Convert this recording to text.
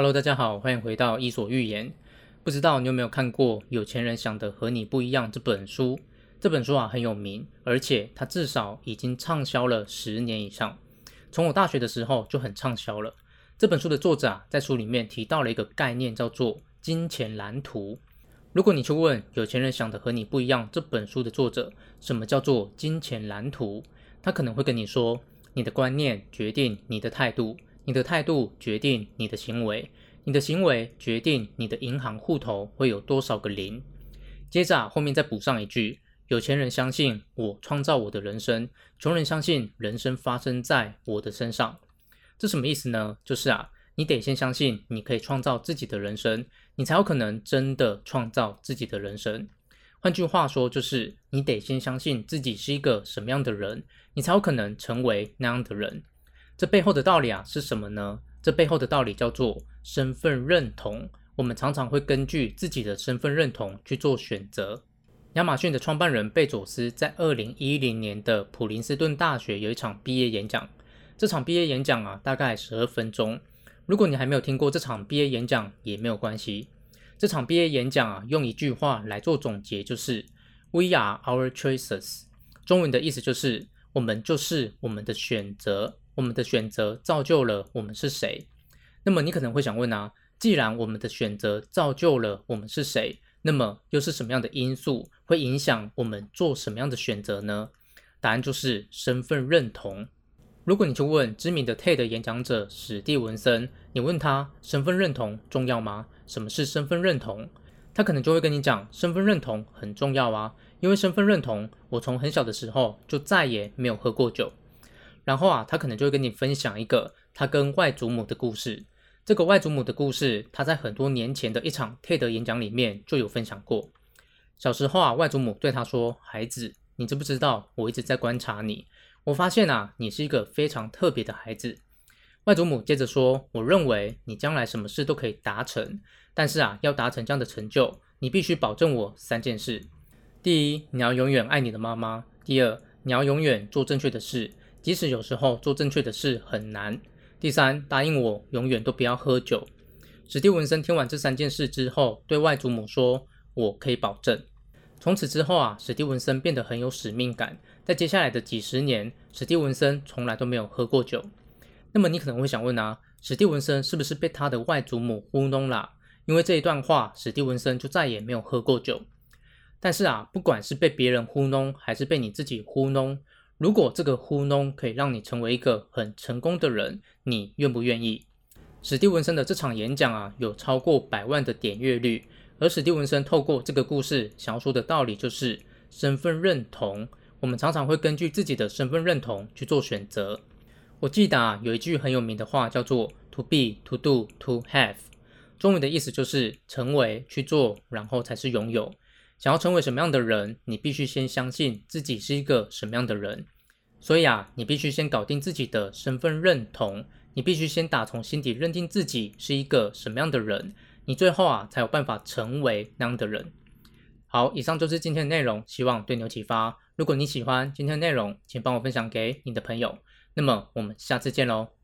Hello，大家好，欢迎回到伊索寓言。不知道你有没有看过《有钱人想的和你不一样》这本书？这本书啊很有名，而且它至少已经畅销了十年以上。从我大学的时候就很畅销了。这本书的作者啊，在书里面提到了一个概念，叫做金钱蓝图。如果你去问《有钱人想的和你不一样》这本书的作者，什么叫做金钱蓝图？他可能会跟你说，你的观念决定你的态度。你的态度决定你的行为，你的行为决定你的银行户头会有多少个零。接着啊，后面再补上一句：有钱人相信我创造我的人生，穷人相信人生发生在我的身上。这什么意思呢？就是啊，你得先相信你可以创造自己的人生，你才有可能真的创造自己的人生。换句话说，就是你得先相信自己是一个什么样的人，你才有可能成为那样的人。这背后的道理啊是什么呢？这背后的道理叫做身份认同。我们常常会根据自己的身份认同去做选择。亚马逊的创办人贝佐斯在二零一零年的普林斯顿大学有一场毕业演讲。这场毕业演讲啊，大概十二分钟。如果你还没有听过这场毕业演讲，也没有关系。这场毕业演讲啊，用一句话来做总结，就是 “We are our choices”。中文的意思就是我们就是我们的选择。我们的选择造就了我们是谁。那么你可能会想问啊，既然我们的选择造就了我们是谁，那么又是什么样的因素会影响我们做什么样的选择呢？答案就是身份认同。如果你去问知名的 TED 演讲者史蒂文森，你问他身份认同重要吗？什么是身份认同？他可能就会跟你讲，身份认同很重要啊，因为身份认同，我从很小的时候就再也没有喝过酒。然后啊，他可能就会跟你分享一个他跟外祖母的故事。这个外祖母的故事，他在很多年前的一场 TED 演讲里面就有分享过。小时候啊，外祖母对他说：“孩子，你知不知道我一直在观察你？我发现啊，你是一个非常特别的孩子。”外祖母接着说：“我认为你将来什么事都可以达成，但是啊，要达成这样的成就，你必须保证我三件事：第一，你要永远爱你的妈妈；第二，你要永远做正确的事。”即使有时候做正确的事很难。第三，答应我永远都不要喝酒。史蒂文森听完这三件事之后，对外祖母说：“我可以保证。”从此之后啊，史蒂文森变得很有使命感。在接下来的几十年，史蒂文森从来都没有喝过酒。那么你可能会想问啊，史蒂文森是不是被他的外祖母糊弄了？因为这一段话，史蒂文森就再也没有喝过酒。但是啊，不管是被别人糊弄，还是被你自己糊弄。如果这个糊弄可以让你成为一个很成功的人，你愿不愿意？史蒂文森的这场演讲啊，有超过百万的点阅率。而史蒂文森透过这个故事想要说的道理就是身份认同。我们常常会根据自己的身份认同去做选择。我记得啊，有一句很有名的话叫做 “to be, to do, to have”，中文的意思就是成为、去做，然后才是拥有。想要成为什么样的人，你必须先相信自己是一个什么样的人。所以啊，你必须先搞定自己的身份认同，你必须先打从心底认定自己是一个什么样的人，你最后啊才有办法成为那样的人。好，以上就是今天的内容，希望对你有启发。如果你喜欢今天的内容，请帮我分享给你的朋友。那么我们下次见喽。